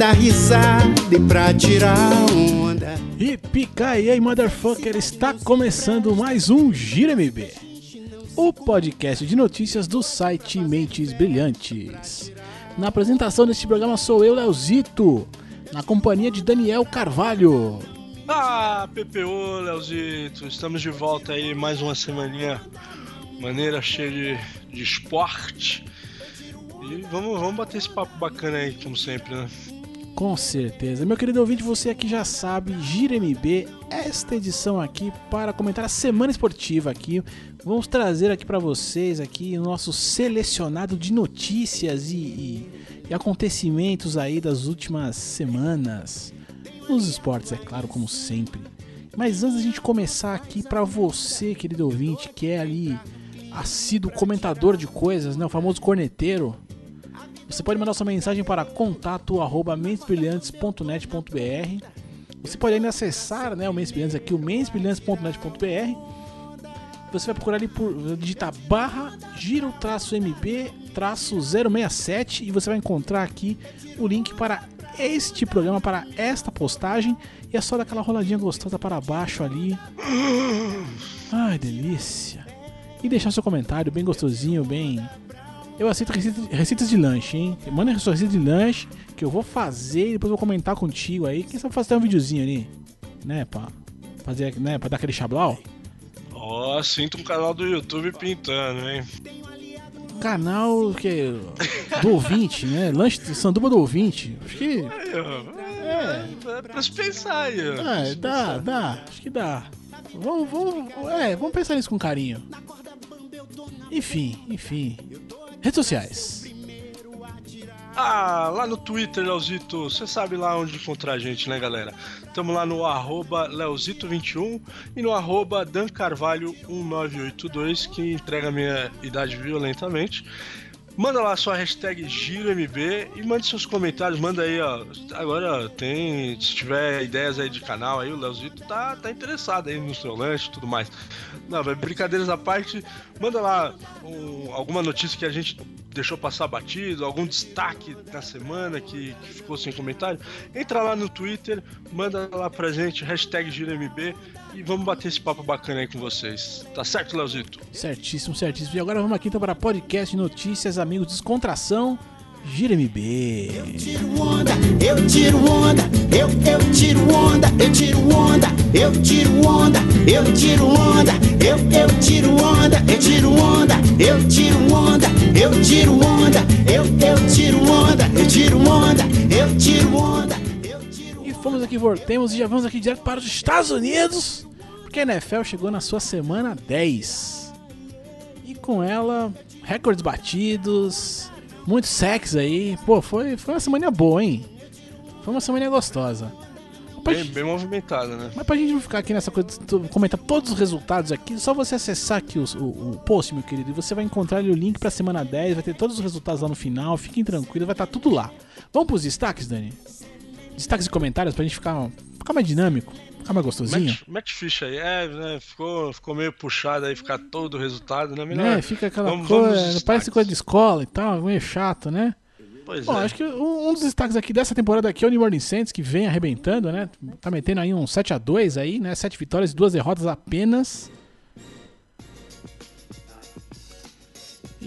dar risada e pra tirar onda. E pica aí, motherfucker, está começando mais um Gira MB, o podcast de notícias do site Mentes Brilhantes. Na apresentação deste programa sou eu, Leozito, na companhia de Daniel Carvalho. Ah, PPO, Leozito, estamos de volta aí mais uma semaninha maneira, cheia de, de esporte. E vamos, vamos bater esse papo bacana aí, como sempre, né? Com certeza. Meu querido ouvinte, você aqui já sabe, Gira MB, esta edição aqui para comentar a semana esportiva aqui. Vamos trazer aqui para vocês aqui o nosso selecionado de notícias e, e, e acontecimentos aí das últimas semanas. Nos esportes, é claro, como sempre. Mas antes da gente começar aqui para você, querido ouvinte, que é ali assíduo comentador de coisas, né, o famoso corneteiro, você pode mandar sua mensagem para contato@mensbrilhantes.net.br. Você pode ainda acessar, né, o Mentes Brilhantes aqui, o mensbrilhantes.net.br. Você vai procurar ali por digitar barra giro traço mb traço 067 e você vai encontrar aqui o link para este programa, para esta postagem. E é só dar aquela roladinha gostosa para baixo ali. Ai, delícia. E deixar seu comentário bem gostosinho, bem eu aceito receitas, receitas de lanche, hein? Manda sua receita de lanche que eu vou fazer e depois eu vou comentar contigo aí. Quem sabe fazer um videozinho ali, né? Pra fazer, né? Pra dar aquele chablau. Ó, oh, sinto um canal do YouTube pintando, hein? Canal que do ouvinte, né? Lanche sanduba do ouvinte. Acho que. É, é pra se pensar aí. É, dá, dá. Acho que dá. Vamos, vamos, é, vamos pensar nisso com carinho. Enfim, enfim. Redes sociais. Ah, lá no Twitter, Leozito, você sabe lá onde encontrar a gente, né, galera? Estamos lá no arroba Leozito21 e no arroba dancarvalho1982, que entrega a minha idade violentamente. Manda lá sua hashtag GiroMB e mande seus comentários. Manda aí, ó. Agora tem. Se tiver ideias aí de canal aí, o Leozito tá, tá interessado aí no seu lanche e tudo mais. Não, brincadeiras à parte, manda lá um, alguma notícia que a gente deixou passar batido, algum destaque da semana que, que, ficou sem comentário. Entra lá no Twitter, manda lá pra gente, hashtag GiroMB e vamos bater esse papo bacana aí com vocês. Tá certo, Leozito? Certíssimo, certíssimo. E agora vamos aqui então para podcast Notícias Amigos Descontração. Gira MB. Eu tiro onda, eu tiro onda, eu, eu tiro onda, eu tiro onda, eu tiro onda, eu tiro onda, eu, eu tiro onda, eu tiro onda, eu tiro onda, eu tiro onda, eu, eu tiro onda, eu tiro onda, eu tiro onda. Fomos aqui, voltemos e já vamos aqui direto para os Estados Unidos, porque a NFL chegou na sua semana 10. E com ela, recordes batidos, muito sexo aí. Pô, foi, foi uma semana boa, hein? Foi uma semana gostosa. Bem, gente, bem movimentada, né? Mas pra gente não ficar aqui nessa coisa, comentar todos os resultados aqui, só você acessar aqui o, o, o post, meu querido, e você vai encontrar ali o link pra semana 10, vai ter todos os resultados lá no final, fiquem tranquilos, vai estar tá tudo lá. Vamos pros destaques, Dani? Destaques e comentários pra gente ficar, ficar mais dinâmico. Ficar mais gostosinho? Mete ficha aí. É, né? Ficou, ficou meio puxado aí, ficar todo o resultado, né? Melhor. É, fica aquela vamos, coisa. Vamos parece coisa de escola e tal, meio chato, né? Pois Bom, é. acho que um, dos destaques aqui dessa temporada aqui é o New Orleans Saints, que vem arrebentando, né? Tá metendo aí um 7 a 2 aí, né? Sete vitórias e duas derrotas apenas.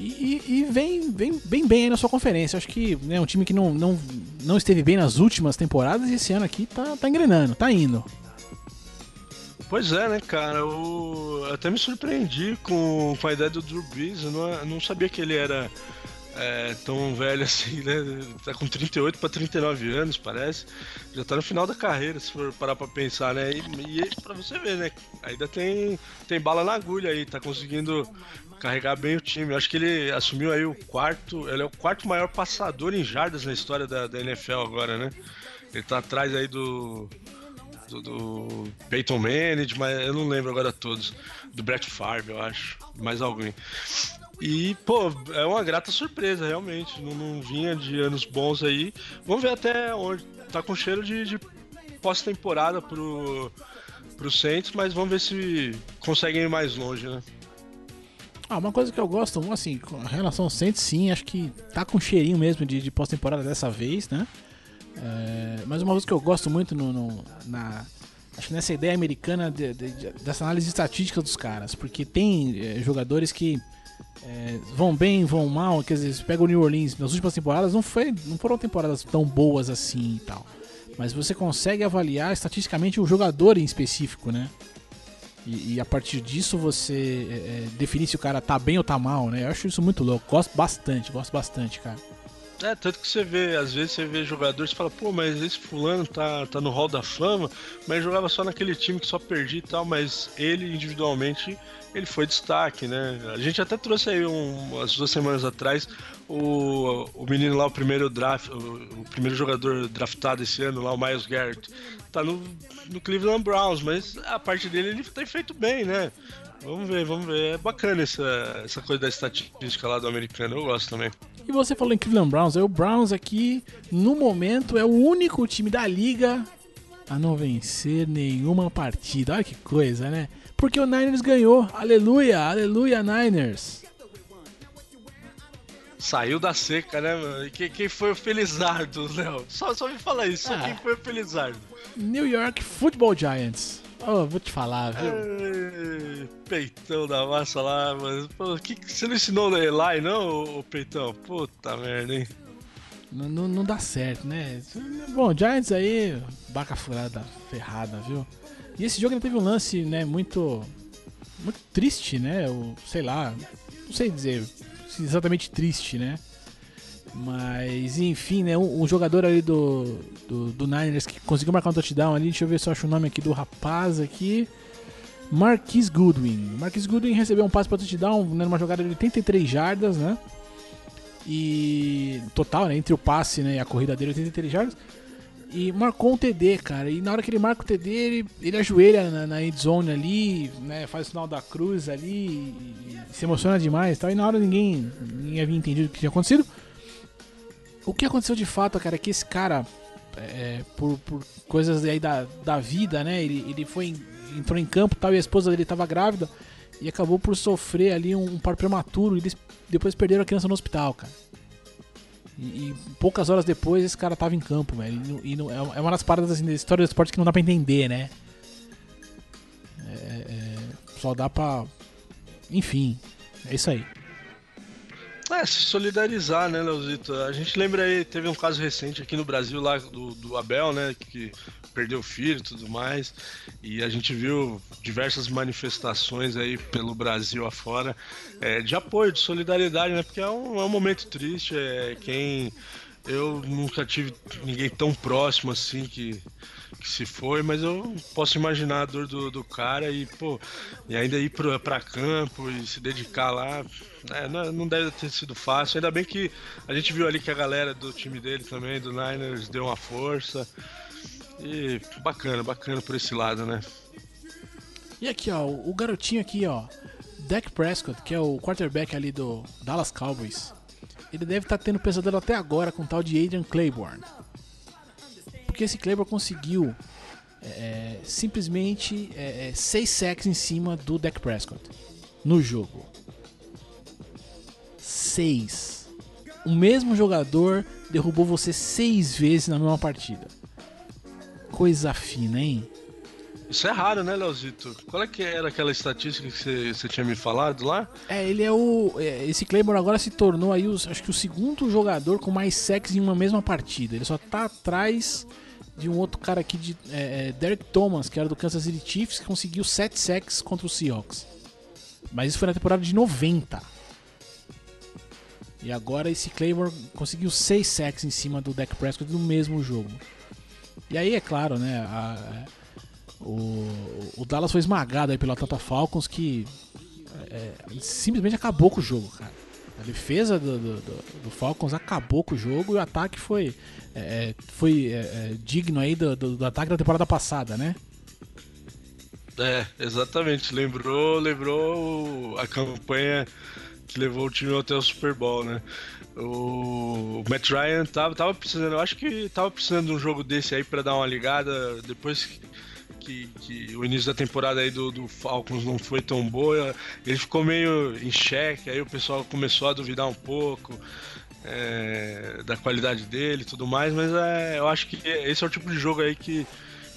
E, e, vem, vem bem bem aí na sua conferência. Acho que é né, um time que não, não, não esteve bem nas últimas temporadas e esse ano aqui tá, tá engrenando, tá indo. Pois é, né, cara? Eu até me surpreendi com, com a ideia do Drew Brees. Eu não, não sabia que ele era é, tão velho assim, né? Tá com 38 para 39 anos, parece. Já tá no final da carreira, se for parar pra pensar, né? E, e pra você ver, né? Ainda tem, tem bala na agulha aí, tá conseguindo carregar bem o time. Acho que ele assumiu aí o quarto. Ele é o quarto maior passador em jardas na história da, da NFL agora, né? Ele tá atrás aí do do, do Peyton Manning, mas eu não lembro agora todos. Do Brett Favre, eu acho. Mais alguém. E, pô, é uma grata surpresa, realmente. Não, não, vinha de anos bons aí. Vamos ver até onde. Tá com cheiro de, de pós-temporada pro, pro Saints, mas vamos ver se conseguem ir mais longe, né? Ah, uma coisa que eu gosto, assim, com relação ao Saints, sim, acho que tá com cheirinho mesmo de, de pós-temporada dessa vez, né? É, mas uma coisa que eu gosto muito no, no, na, acho que nessa ideia americana de, de, de, dessa análise estatística dos caras, porque tem é, jogadores que é, vão bem, vão mal, quer dizer, pega o New Orleans nas últimas temporadas, não, foi, não foram temporadas tão boas assim e tal. Mas você consegue avaliar estatisticamente o jogador em específico, né? E, e a partir disso você é, é definir se o cara tá bem ou tá mal, né? Eu acho isso muito louco. Gosto bastante, gosto bastante, cara. É, tanto que você vê, às vezes você vê jogadores e fala, pô, mas esse fulano tá, tá no hall da fama, mas jogava só naquele time que só perdi e tal, mas ele individualmente ele foi destaque, né? A gente até trouxe aí um, umas duas semanas atrás o, o menino lá, o primeiro draft, o, o, primeiro jogador draftado esse ano lá, o Miles Garrett, tá no, no Cleveland Browns, mas a parte dele ele tem feito bem, né? Vamos ver, vamos ver. É bacana essa, essa coisa da estatística lá do americano, eu gosto também. E você falou em Cleveland Browns, é o Browns aqui, no momento, é o único time da liga a não vencer nenhuma partida. Olha que coisa, né? Porque o Niners ganhou. Aleluia, aleluia, Niners. Saiu da seca, né, mano? Quem, quem foi o Felizardo, Léo? Só, só me fala isso, ah, quem foi o Felizardo? New York Football Giants. Oh, vou te falar, viu? Ei, peitão da massa lá, mas que, que você não ensinou no Eli, não, o peitão? Puta merda, hein? Não, não, não, dá certo, né? Bom, Giants aí, baca furada, ferrada, viu? E esse jogo ele teve um lance, né, muito. Muito triste, né? O, sei lá, não sei dizer exatamente triste, né? Mas, enfim, né? Um, um, jogador ali do, do, do Niners que conseguiu marcar um touchdown ali. Deixa eu ver se eu acho o nome aqui do rapaz aqui. Marquis Goodwin. Marquis Goodwin recebeu um passe para touchdown né, numa jogada de 83 jardas, né? E total, né, entre o passe né, e a corrida dele, 83 jardas. E marcou um TD, cara. E na hora que ele marca o TD, ele, ele ajoelha na, na endzone ali, né? Faz o sinal da cruz ali e, e se emociona demais. Tal. E na hora ninguém, ninguém havia entendido o que tinha acontecido. O que aconteceu de fato, cara, é que esse cara, é, por, por coisas aí da, da vida, né? Ele, ele foi entrou em campo tal, e a esposa dele estava grávida e acabou por sofrer ali um, um par prematuro e eles depois perderam a criança no hospital, cara. E, e, poucas horas depois esse cara tava em campo, velho. E, e não, é uma das paradas assim, da história do esporte que não dá pra entender, né? É, é, só dá pra. Enfim, é isso aí. É, se solidarizar, né, Leozito? A gente lembra aí, teve um caso recente aqui no Brasil lá do, do Abel, né, que perdeu o filho e tudo mais, e a gente viu diversas manifestações aí pelo Brasil afora é, de apoio, de solidariedade, né, porque é um, é um momento triste, é quem... Eu nunca tive ninguém tão próximo assim que que se foi, mas eu posso imaginar a dor do, do cara e, pô, e ainda ir pra, pra campo e se dedicar lá, é, não, deve ter sido fácil. Ainda bem que a gente viu ali que a galera do time dele também, do Niners, deu uma força. E bacana, bacana por esse lado, né? E aqui, ó, o garotinho aqui, ó, Dak Prescott, que é o quarterback ali do Dallas Cowboys, ele deve estar tá tendo pesadelo até agora com o tal de Adrian Claiborne porque esse Kleber conseguiu é, é, simplesmente é, é, seis sacks em cima do Dak Prescott no jogo. Seis. O mesmo jogador derrubou você seis vezes na mesma partida. Coisa fina, hein? Isso é raro, né, Leozito? Qual é que era aquela estatística que você, tinha me falado lá? É, ele é o. É, esse Claymore agora se tornou aí, os, acho que o segundo jogador com mais sacks em uma mesma partida. Ele só tá atrás de um outro cara aqui, de é, é, Derek Thomas, que era do Kansas City Chiefs, que conseguiu 7 sacks contra o Seahawks. Mas isso foi na temporada de 90. E agora esse Claymore conseguiu 6 sacks em cima do Dak Prescott no mesmo jogo. E aí, é claro, né? A, o, o, Dallas foi esmagado aí pelo Atlanta Falcons, que é, simplesmente acabou com o jogo, cara. A defesa do, do, do, Falcons acabou com o jogo e o ataque foi, é, é foi é, é, digno aí do, do, do, ataque da temporada passada, né? É, exatamente. Lembrou, lembrou a campanha que levou o time até o Super Bowl, né? O Matt Ryan tava, tava precisando, eu acho que tava precisando de um jogo desse aí para dar uma ligada depois que, que o início da temporada aí do, do Falcons não foi tão boa. Ele ficou meio em xeque, aí o pessoal começou a duvidar um pouco. É, da qualidade dele e tudo mais, mas é, eu acho que esse é o tipo de jogo aí que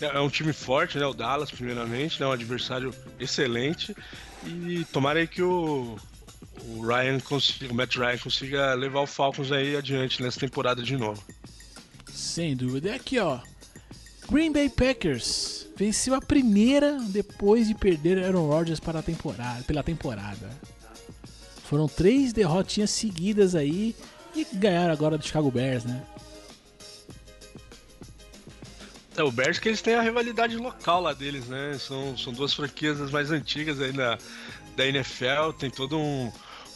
é um time forte, né? O Dallas, primeiramente, né? Um adversário excelente. E tomara aí que o, o Ryan consiga, o Matt Ryan consiga levar o Falcons aí adiante nessa temporada de novo. Sem dúvida. E aqui, ó. Green Bay Packers venceu a primeira depois de perder Aaron Rodgers para a temporada, pela temporada. Foram três derrotinhas seguidas aí e ganharam agora do Chicago Bears, né? É, o Bears que eles têm a rivalidade local lá deles, né? São, são duas franquias mais antigas aí da, NFL, tem todo um,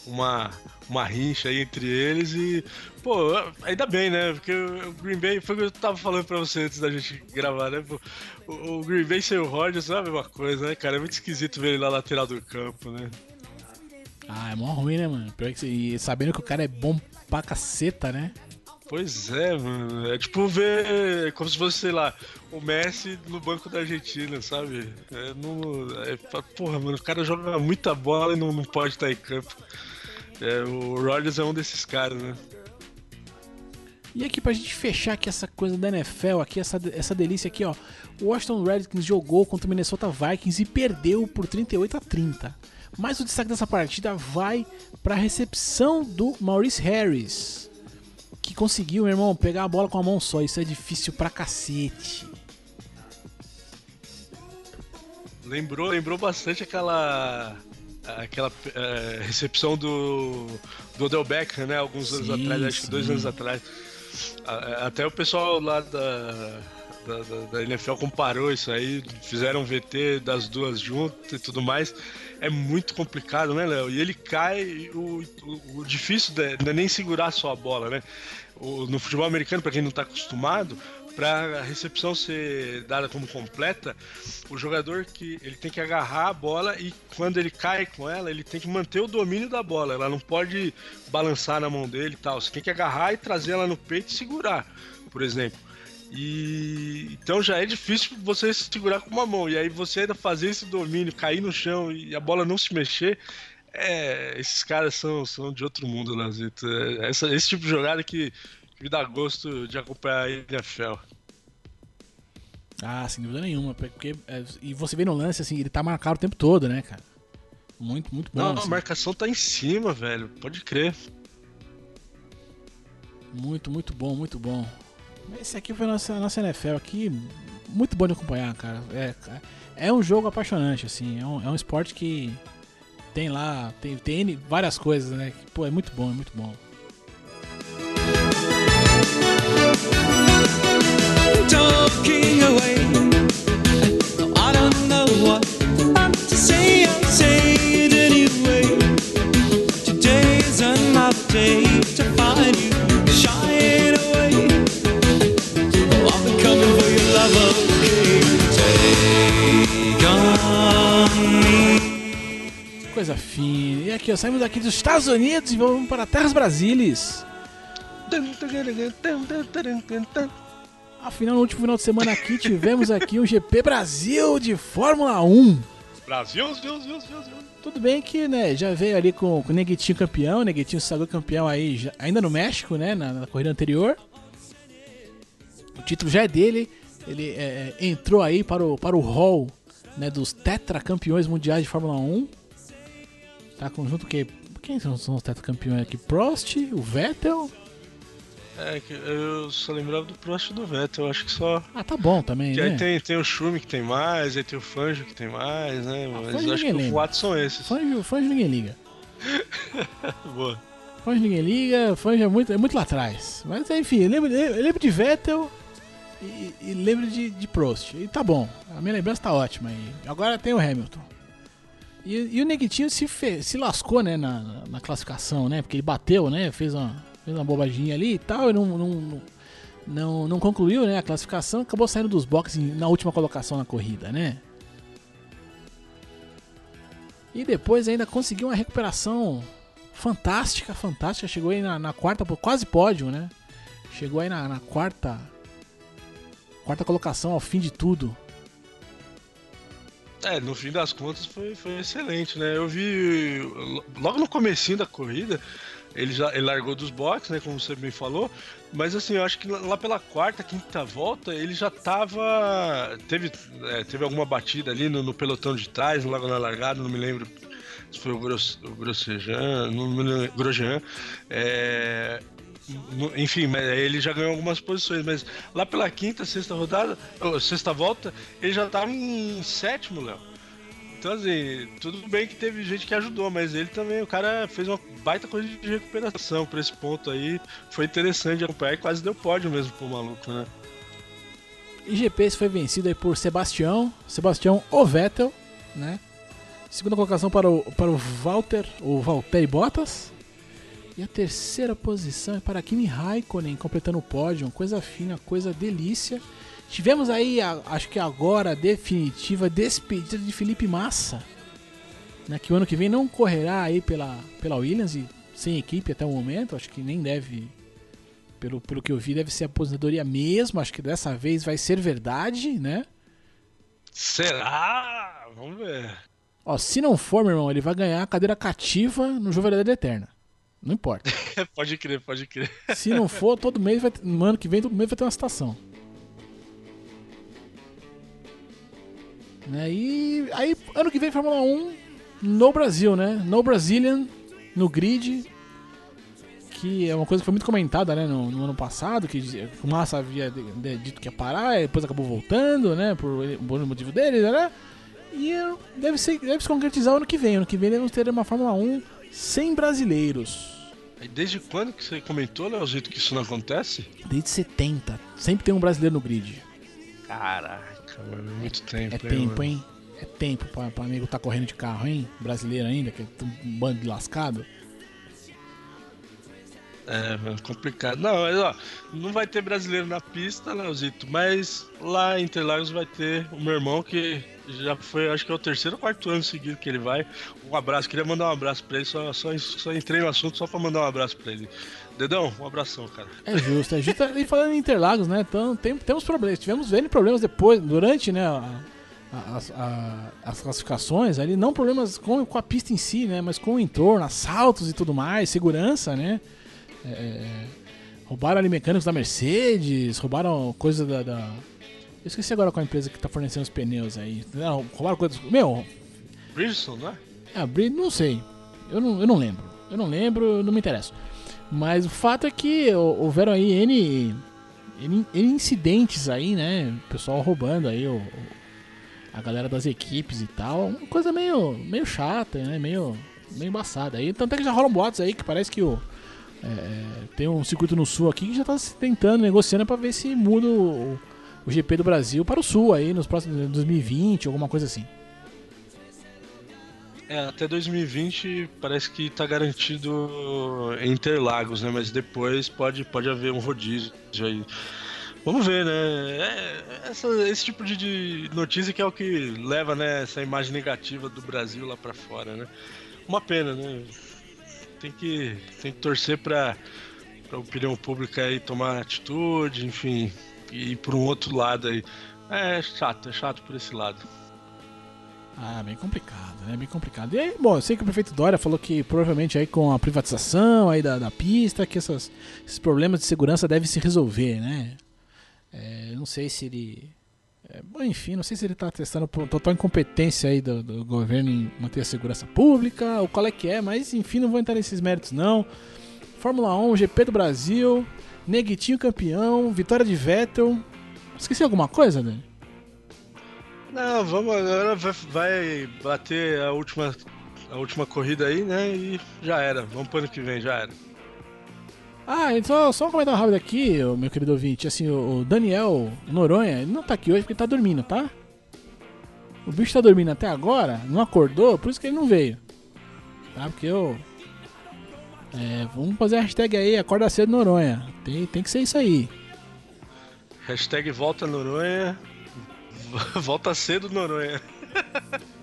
uma, uma rincha aí entre eles e, pô, ainda bem, né? Porque o Green Bay, foi o que eu tava falando pra você antes da gente gravar, né? o, o, Green Bay sem o Rodgers não é a mesma coisa, né, cara? É muito esquisito ver ele lá lateral do campo, né? Ah, é mó ruim, né, mano? Pior que, e sabendo que o cara é bom pra caceta, né? Pois é, mano. É tipo ver como se fosse, sei lá, o Messi no banco da Argentina, sabe? É, não, é, porra, mano, o cara joga muita bola e não, não pode estar em campo. É, o Rodgers é um desses caras, né? E aqui pra gente fechar aqui essa coisa da NFL, aqui essa, essa delícia aqui, ó. O Washington Redskins jogou contra o Minnesota Vikings e perdeu por 38 a 30. Mas o destaque dessa partida vai para a recepção do Maurice Harris que conseguiu, meu irmão, pegar a bola com a mão só. Isso é difícil pra cacete. Lembrou, lembrou bastante aquela aquela é, recepção do, do Odell Beckham, né? Alguns anos atrás, acho que dois anos atrás. Até o pessoal lá da, da, da, NFL comparou isso aí, fizeram VT das duas juntas e tudo mais. É muito complicado, né, Léo? E ele cai, o, o, o difícil não é nem segurar só a bola, né? O, no futebol americano, para quem não está acostumado, para a recepção ser dada como completa, o jogador que ele tem que agarrar a bola e quando ele cai com ela, ele tem que manter o domínio da bola. Ela não pode balançar na mão dele e tal. Você tem que agarrar e trazer ela no peito e segurar, por exemplo. E então já é difícil você se segurar com uma mão. E aí você ainda fazer esse domínio, cair no chão e a bola não se mexer. É, esses caras são, são de outro mundo, Lazito. É, essa, esse tipo de jogada que, que me dá gosto de acompanhar a NFL. Ah, sem dúvida nenhuma. Porque, é, e você vê no lance, assim, ele tá marcado o tempo todo, né, cara? Muito, muito bom. Não, assim. a marcação tá em cima, velho. Pode crer. Muito, muito bom, muito bom. Esse aqui foi a nossa, nossa NFL aqui. Muito bom de acompanhar, cara. É, é um jogo apaixonante, assim. É um, é um esporte que tem lá, tem, tem várias coisas, né? Pô, é muito bom, é muito bom. Coisa fina. E aqui, ó, saímos daqui dos Estados Unidos e vamos para Terras Brasílias. Afinal, no último final de semana aqui tivemos aqui um GP Brasil de Fórmula 1. Brasil, Deus, Deus, Deus, Deus. Tudo bem que, né, já veio ali com, com o Neguitinho campeão, o Neguitinho sagou campeão aí, já, ainda no México, né, na, na, corrida anterior. O título já é dele, ele é, é entrou aí para o, para o hall né, dos tetracampeões mundiais de Fórmula 1. Tá conjunto que quem são, são os tetracampeões aqui? Prost, o Vettel? É, eu só lembrava do Prost e do Vettel, acho que só. Ah, tá bom também, que né? Aí tem, tem o Schumi que tem mais, aí tem o Fanjo que tem mais, né? Ah, Mas acho que os quatro são esses. Fanjo, Fanjo ninguém liga. Boa. Fanjo ninguém liga, Fanjo é muito, é muito lá atrás. Mas enfim, eu lembro, eu lembro de Vettel e, e lembro de, de Prost. E tá bom, a minha lembrança tá ótima aí. Agora tem o Hamilton. E, e o Neguitinho se, fe, se lascou, né, na, na, classificação, né? Porque ele bateu, né? Fez uma, fez uma bobaginha ali e tal, e não, não, não, não concluiu né, a classificação, acabou saindo dos boxes na última colocação na corrida, né? E depois ainda conseguiu uma recuperação fantástica, fantástica. Chegou aí na, na quarta, quase pódio, né? Chegou aí na, na quarta quarta colocação ao fim de tudo. É, no fim das contas foi, foi excelente, né? Eu vi logo no comecinho da corrida, ele já ele largou dos boxes, né, como você bem falou, mas assim, eu acho que lá pela quarta, quinta volta, ele já tava teve é, teve alguma batida ali no, no, pelotão de trás, logo na largada, não me lembro se foi o, Gros, o Grosjean, não me lembro, Grosjean, é, enfim, ele já ganhou algumas posições, mas lá pela quinta, sexta rodada, sexta volta, ele já tava em sétimo, Léo. Então, assim, tudo bem que teve gente que ajudou, mas ele também, o cara fez uma baita coisa de recuperação para esse ponto aí. Foi interessante acompanhar e quase deu pódio mesmo pro maluco, né? IGP foi vencido aí por Sebastião, Sebastião Ovettel, né? Segunda colocação para o, para o Walter, o Valtteri Bottas. E a terceira posição é para Kimi Raikkonen, completando o pódio. Coisa fina, coisa delícia. Tivemos aí, a, acho que agora, a definitiva despedida de Felipe Massa. Né, que o ano que vem não correrá aí pela, pela Williams e sem equipe até o momento. Acho que nem deve, pelo, pelo que eu vi, deve ser aposentadoria mesmo. Acho que dessa vez vai ser verdade, né? Será? Vamos ver. Ó, se não for, meu irmão, ele vai ganhar a cadeira cativa no Verdade Eterna. Não importa. pode crer, pode crer. Se não for, todo mês vai. No ano que vem, todo mês vai ter uma citação. Né? E aí, ano que vem, Fórmula 1 no Brasil, né? No Brazilian, no grid, que é uma coisa que foi muito comentada né, no, no ano passado, que o Massa havia dito que ia parar, depois acabou voltando, né? Por, por motivo dele, né? E deve, ser, deve se concretizar ano que vem. Ano que vem devemos ter uma Fórmula 1 sem brasileiros. E desde quando que você comentou, Leozito, que isso não acontece? Desde 70. Sempre tem um brasileiro no grid. Caraca mano. É muito tempo. É tempo, hein? É tempo pra, pra amigo tá correndo de carro, hein? Brasileiro ainda, que é um bando de lascado. É, complicado. Não, mas ó, não vai ter brasileiro na pista, Leozito, mas lá em Interlagos vai ter o meu irmão que já foi, acho que é o terceiro ou quarto ano seguido que ele vai. Um abraço, queria mandar um abraço pra ele, só, só, só entrei no assunto só pra mandar um abraço pra ele. Dedão, um abração, cara. É justo, é justo. E falando em Interlagos, né? Então, tem, temos problemas. Tivemos vendo problemas depois, durante, né? A, a, a, as classificações ali, não problemas com, com a pista em si, né? Mas com o entorno, assaltos e tudo mais, segurança, né? É, é roubaram ali mecânicos da Mercedes, roubaram coisa da, da. Eu esqueci agora qual a empresa que tá fornecendo os pneus aí. Não, roubaram coisas. Meu. Bridgestone, né? É, Bridgestone, não sei. Eu não, eu não lembro. Eu não lembro, não me interessa. Mas o fato é que houveram aí N, N, N incidentes aí, né? O pessoal roubando aí o, a galera das equipes e tal. Uma coisa meio, meio chata, né? Meio, meio embaçada. Aí, tanto é que já rolam boatos aí que parece que o, é, tem um circuito no sul aqui que já tá tentando, negociando para ver se muda o, o GP do Brasil para o sul aí nos próximos 2020, alguma coisa assim. É, até 2020 parece que tá garantido em Interlagos, né? Mas depois pode, pode haver um rodízio aí. Vamos ver, né? É, essa, esse tipo de, de, notícia que é o que leva, né, essa imagem negativa do Brasil lá para fora, né? Uma pena, né? Tem que, tem que torcer para a opinião pública aí tomar atitude, enfim, e ir por um outro lado aí. É chato, é chato por esse lado. Ah, bem complicado, né? Bem complicado. E aí, bom, eu sei que o prefeito Dória falou que provavelmente aí com a privatização aí da, da pista, que essas, esses problemas de segurança devem se resolver, né? É, não sei se ele. É, bom, enfim, não sei se ele está testando total incompetência aí do, do, governo em manter a segurança pública, ou qual é que é, mas enfim, não vou entrar nesses méritos não. Fórmula 1, GP do Brasil, Neguitinho campeão, vitória de Vettel. Esqueci alguma coisa, Dani? Não, vamos agora vai bater a última a última corrida aí, né? E já era. Vamos pro ano que vem, já era. Ah, então só um comentário rápido aqui, meu querido ouvinte. Assim, o Daniel Noronha, ele não tá aqui hoje porque ele tá dormindo, tá? O bicho tá dormindo até agora, não acordou, por isso que ele não veio. Tá? Porque eu. É, vamos fazer a hashtag aí, acorda cedo Noronha. Tem, tem que ser isso aí. Hashtag volta Noronha. Volta cedo, Noronha.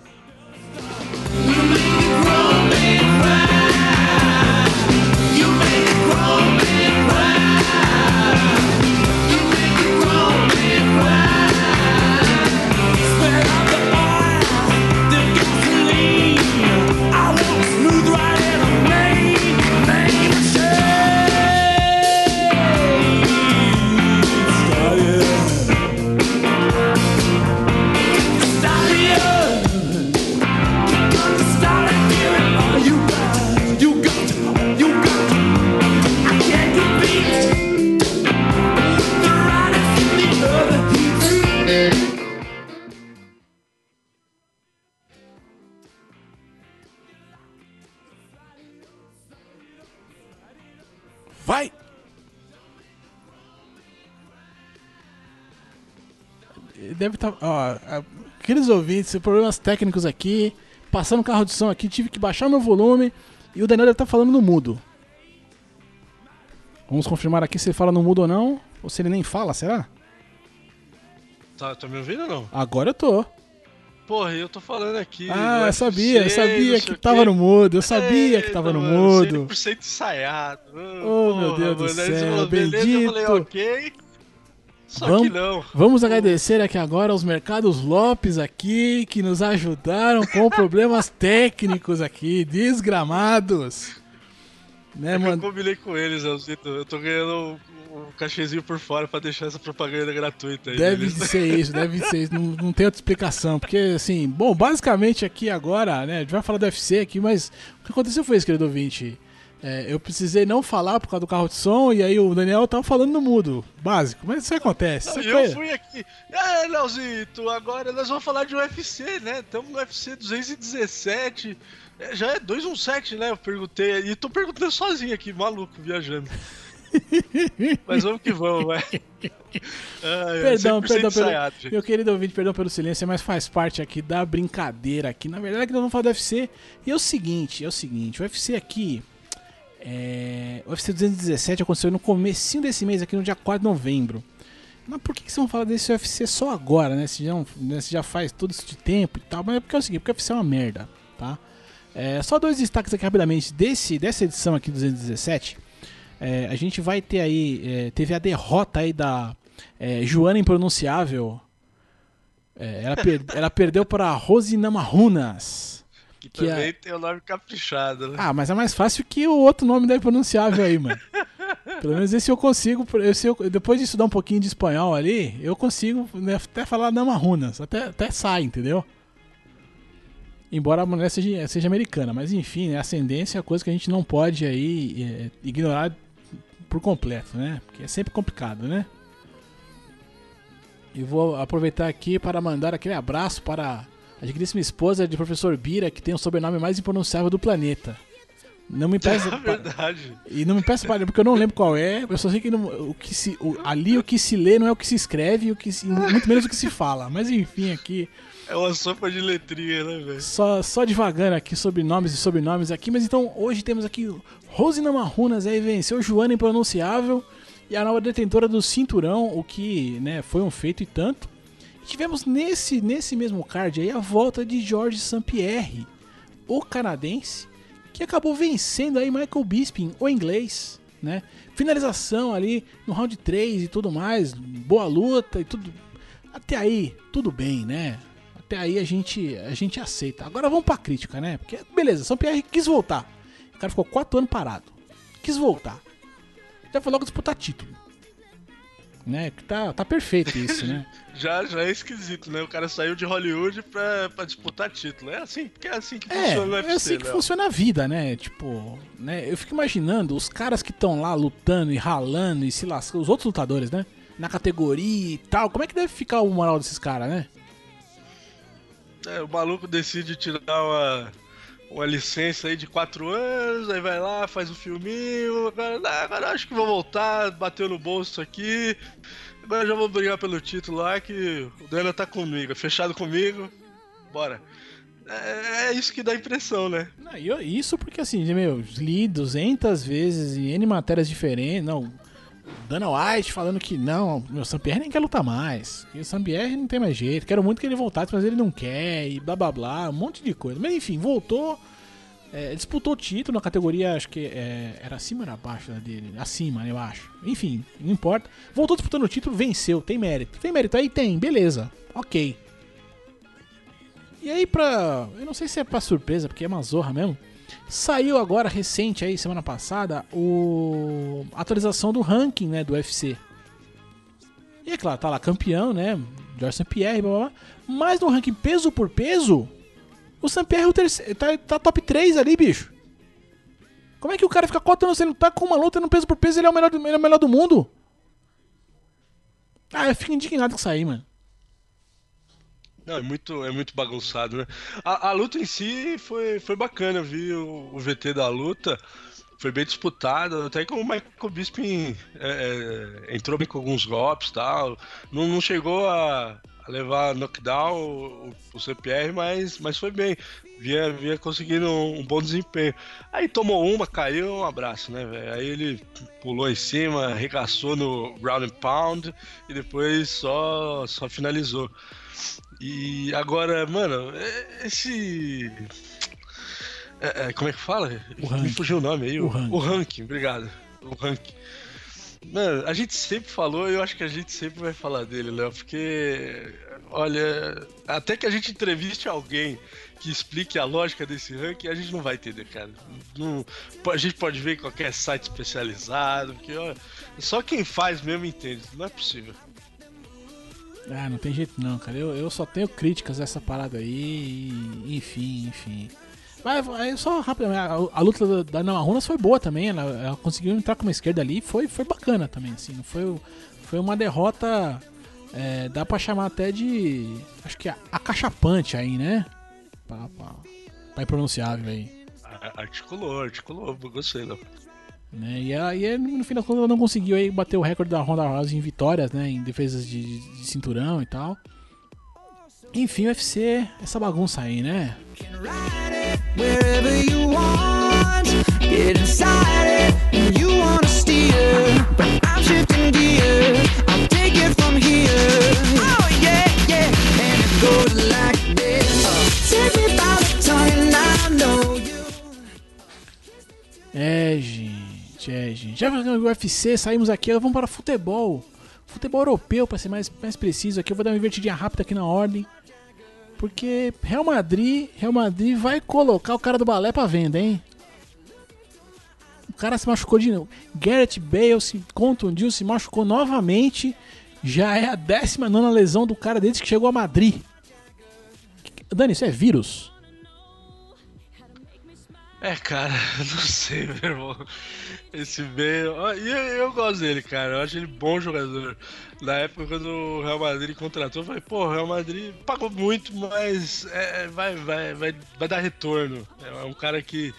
Deve estar. ó, aqueles ouvintes, problemas técnicos aqui. Passando carro de som aqui, tive que baixar meu volume. E o Daniel deve estar falando no mudo. Vamos confirmar aqui se ele fala no mudo ou não. Ou se ele nem fala, será? Tá, tá me ouvindo ou não? Agora eu tô. Porra, eu tô falando aqui. Ah, do eu sabia, eu sabia que tava no mudo. Eu sabia que tava no mudo. 100% ensaiado. Oh, meu Deus do céu, falou, beleza, Eu falei, bendito. ok. Só Vamos- que não. Vamos agradecer aqui agora aos Mercados Lopes aqui que nos ajudaram com problemas técnicos aqui, desgramados. Né, É que eu mano? combinei com eles, Elzito. Eu tô ganhando um, um cachezinho por fora pra deixar essa propaganda gratuita aí. Deve ser isso, deve ser isso. Não, não tem outra explicação. Porque, assim, bom, basicamente aqui agora, né? A gente vai falar do UFC aqui, mas o que aconteceu foi isso, querido ouvinte. É, eu precisei não falar por causa do carro de som e aí o Daniel tava falando no mudo. Básico, mas isso acontece. Não, Isso eu fui aqui. É, Leozito, agora nós vamos falar de UFC, né? Estamos no UFC 217. É, já é 217, né? Eu perguntei. E tô perguntando sozinho aqui, maluco, viajando. Mas vamos que vamos, vai. Ai, Perdão, 100% perdão, ensaiado, perdão. gente. Meu querido ouvinte, perdão pelo silêncio, mas faz parte aqui da brincadeira aqui. Na verdade, é que nós vamos falar do UFC. E é o seguinte, é o seguinte, o UFC aqui. É... O UFC 217 aconteceu no comecinho desse mês, aqui no dia 4 de novembro. Mas por que, que vocês vão falar desse UFC só agora, né? Se já, né, se já faz todo isso de tempo e tal. Mas é porque é o seguinte, porque o UFC é uma merda, tá? É, só dois destaques aqui rapidamente desse, dessa edição aqui 217. É, a gente vai ter aí. é, teve a derrota aí da é, Joana Impronunciável. É, ela, per- ela perdeu para Rose Namarunas. Que, que é- também tem o nome caprichado, né? Ah, mas é mais fácil que o outro nome da Impronunciável aí, mano. Pelo menos esse eu consigo. Esse eu- depois de estudar um pouquinho de espanhol ali, eu consigo né, até falar Namarunas. Até, até sai, entendeu? Embora a mulher seja, seja americana, mas enfim, né, ascendência é coisa que a gente não pode aí é, ignorar por completo, né? Porque é sempre complicado, né? E vou aproveitar aqui para mandar aquele abraço para a digníssima esposa de professor Bira, que tem o sobrenome mais impronunciável do planeta. Não me peça. É verdade. E não me peça para porque eu não lembro qual é. Eu só sei que não- o que se, o- ali o que se lê não é o que se escreve, o que se- muito menos o que se fala. Mas enfim, aqui É uma sopa de letrinha, né, velho? só, só devagando aqui sobre nomes e sobrenomes aqui. Mas então hoje temos aqui Rose Namarunas aí venceu Joana Impronunciável e a nova detentora do cinturão, o que né, foi um feito e tanto. Tivemos nesse, nesse mesmo card aí a volta de George St. Pierre, o canadense, que acabou vencendo aí Michael Bisping, o inglês, né? Finalização ali no round 3 e tudo mais, boa luta e tudo. Até aí, tudo bem, né? Até aí a gente, a gente aceita. Agora vamos pra crítica, né? Porque, beleza, São Pierre quis voltar. O cara ficou 4 anos parado. Quis voltar. Já foi logo disputar título. Né? Que tá, tá perfeito isso, né? Já, já é esquisito, né? O cara saiu de Hollywood pra, pra disputar título. É assim, porque é assim que É, funciona no UFC, é assim que né? funciona a vida, né? Tipo, né? Eu fico imaginando os caras que estão lá lutando e ralando e se lascando, os outros lutadores, né? Na categoria e tal. Como é que deve ficar o moral desses caras, né? É, o maluco decide tirar uma, uma licença aí de 4 anos, aí vai lá, faz um filminho, agora, agora acho que vou voltar, bateu no bolso aqui, agora já vou brigar pelo título lá que o Dana tá comigo, fechado comigo, bora. É, é isso que dá impressão, né? Não, isso porque assim, meu, li 200 vezes em N matérias diferentes. Não, Dana White falando que não, meu Sampierre nem quer lutar mais. Que o Sampierre não tem mais jeito. Quero muito que ele voltasse, mas ele não quer. E blá blá blá, um monte de coisa. Mas enfim, voltou. é, disputou o título na categoria, acho que é, era acima ou era abaixo dele? Acima, eu acho. Enfim, não importa. Voltou disputando o título, venceu, tem mérito. Tem mérito aí? Tem, beleza. Ok. E aí, pra. Eu não sei se é pra surpresa, porque é uma zorra mesmo. Saiu agora, recente aí, semana passada, o. atualização do ranking, né, do UFC. E é claro, tá lá campeão, né? George St. Pierre, blá blá blá. Mas no ranking peso por peso, o St. Pierre é o terceiro, tá, tá top 3 ali, bicho. Como é que o cara fica 4 anos sem lutar com uma luta no peso por peso ele é o melhor do, ele é o melhor do mundo? Ah, eu fico indignado com isso aí, mano. Não, é muito, é muito bagunçado, né? A, a luta em si foi, foi bacana, eu vi o, o VT da luta. foi bem disputado, até que o Michael Bisping é, é, entrou bem com alguns golpes tal. Não, não chegou a, a levar knockdown o, o, CPR, mas, mas foi bem. Vinha, vinha conseguindo um, um, bom desempenho. Aí tomou uma, caiu, um abraço, né, velho? Aí ele pulou em cima, arregaçou no ground and pound e depois só, só finalizou. E agora, mano, é, esse. É, é, como é que fala? O Me fugiu o nome aí. O, o, ranking. o ranking, obrigado. O ranking. Mano, a gente sempre falou e eu acho que a gente sempre vai falar dele, Léo, porque, olha, até que a gente entreviste alguém que explique a lógica desse ranking, a gente não vai entender, cara. Não, a gente pode ver em qualquer site especializado, porque só quem faz mesmo entende, não é possível. Ah, não tem jeito não, cara. Eu, eu só tenho críticas a essa parada aí, e, enfim, enfim. Mas aí só rapidamente, a, a luta da, Namarunas foi boa também, ela, ela, conseguiu entrar com uma esquerda ali, foi, foi bacana também, assim, não foi, foi uma derrota, é, dá pra chamar até de, acho que acachapante aí, né? Pra, pra, pra impronunciável aí. Articulou, articulou, gostei, não. Né? E aí, no final das contas, ela não conseguiu aí bater o recorde da Ronda Rousey em vitórias, né? Em defesas de, de cinturão e tal. Enfim, o UFC, essa bagunça aí, né? É, gente, é, gente. Já falamos do UFC, saímos aqui, vamos para futebol. Futebol europeu, para ser mais, mais preciso aqui. Eu vou dar uma invertidinha rápida aqui na ordem. Porque Real Madrid, Real Madrid vai colocar o cara do balé para venda, hein? O cara se machucou de novo. Garrett Bale se contundiu, se machucou novamente. Já é a 19 lesão do cara desde que chegou a Madrid. Dani, isso é vírus? É, cara, não sei, meu irmão. Esse meio. E eu, eu, gosto dele, cara. Eu acho ele bom jogador. Na época, quando o Real Madrid contratou, eu falei, pô, o Real Madrid pagou muito, mas é, vai, vai, vai, vai dar retorno. É um cara que.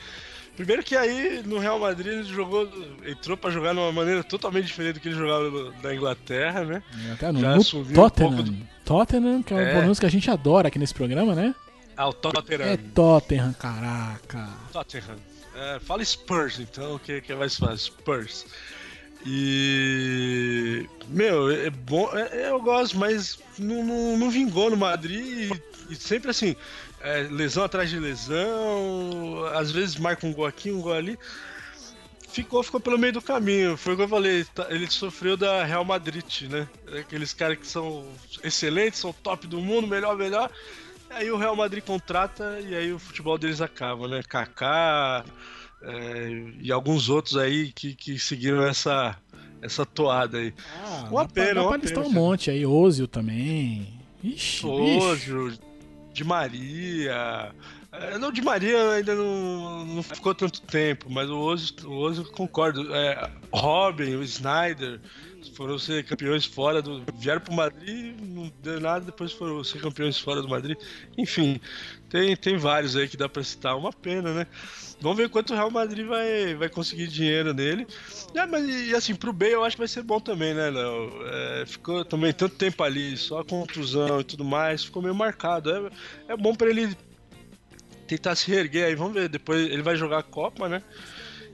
Primeiro que aí no Real Madrid ele jogou, entrou para jogar de uma maneira totalmente diferente do que ele jogava na Inglaterra, né? Até no, Já no Tottenham. Um do... Tottenham, que é um é. que a gente adora aqui nesse programa, né? Ah, o Tottenham. É Tottenham, caraca. Tottenham. É, fala Spurs, então, que, que é mais fácil. Spurs. E. Meu, é bom. É, eu gosto, mas não, não, não, vingou no Madrid. E, e sempre assim, é, lesão atrás de lesão. Às vezes marca um gol aqui, um gol ali. Ficou, ficou pelo meio do caminho. Foi o que eu falei. Tá, ele sofreu da Real Madrid, né? Aqueles caras que são excelentes, são top do mundo, melhor, melhor. Aí o Real Madrid contrata e aí o futebol deles acaba, né? Kaká é, e alguns outros aí que, que seguiram essa, essa toada aí. Ah, uma pena, dá uma pra listar um monte aí, Ozio também. Ixi, Ozio, de Maria. É, não, de Maria ainda não, não ficou tanto tempo, mas o Ozio, o Ozio concordo. É, Robin, o Snyder foram ser campeões fora do. Vieram pro Madrid, não deu nada, depois foram ser campeões fora do Madrid. Enfim, tem, tem vários aí que dá pra citar. Uma pena, né? Vamos ver quanto o Real Madrid vai, vai conseguir dinheiro nele. É, mas e assim, pro Bale eu acho que vai ser bom também, né, Léo? É, ficou também tanto tempo ali, só contusão e tudo mais, ficou meio marcado. É, é bom para ele tentar se reerguer aí. Vamos ver, depois ele vai jogar a Copa, né?